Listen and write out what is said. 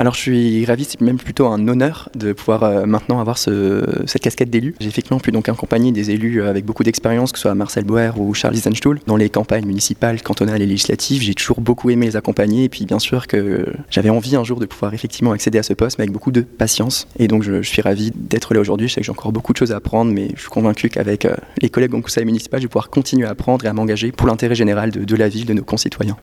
Alors je suis ravi, c'est même plutôt un honneur de pouvoir euh, maintenant avoir ce, cette casquette d'élu. J'ai effectivement pu donc accompagner des élus euh, avec beaucoup d'expérience, que ce soit Marcel Boer ou Charles Isenstuhl, dans les campagnes municipales, cantonales et législatives. J'ai toujours beaucoup aimé les accompagner et puis bien sûr que j'avais envie un jour de pouvoir effectivement accéder à ce poste, mais avec beaucoup de patience. Et donc je, suis ravi d'être là aujourd'hui. Je sais que j'ai encore beaucoup de choses à apprendre, mais je suis convaincu qu'avec euh, les collègues au conseil municipal, je vais pouvoir continuer à apprendre et à m'engager pour l'intérêt général de, de la ville, de nos concitoyens.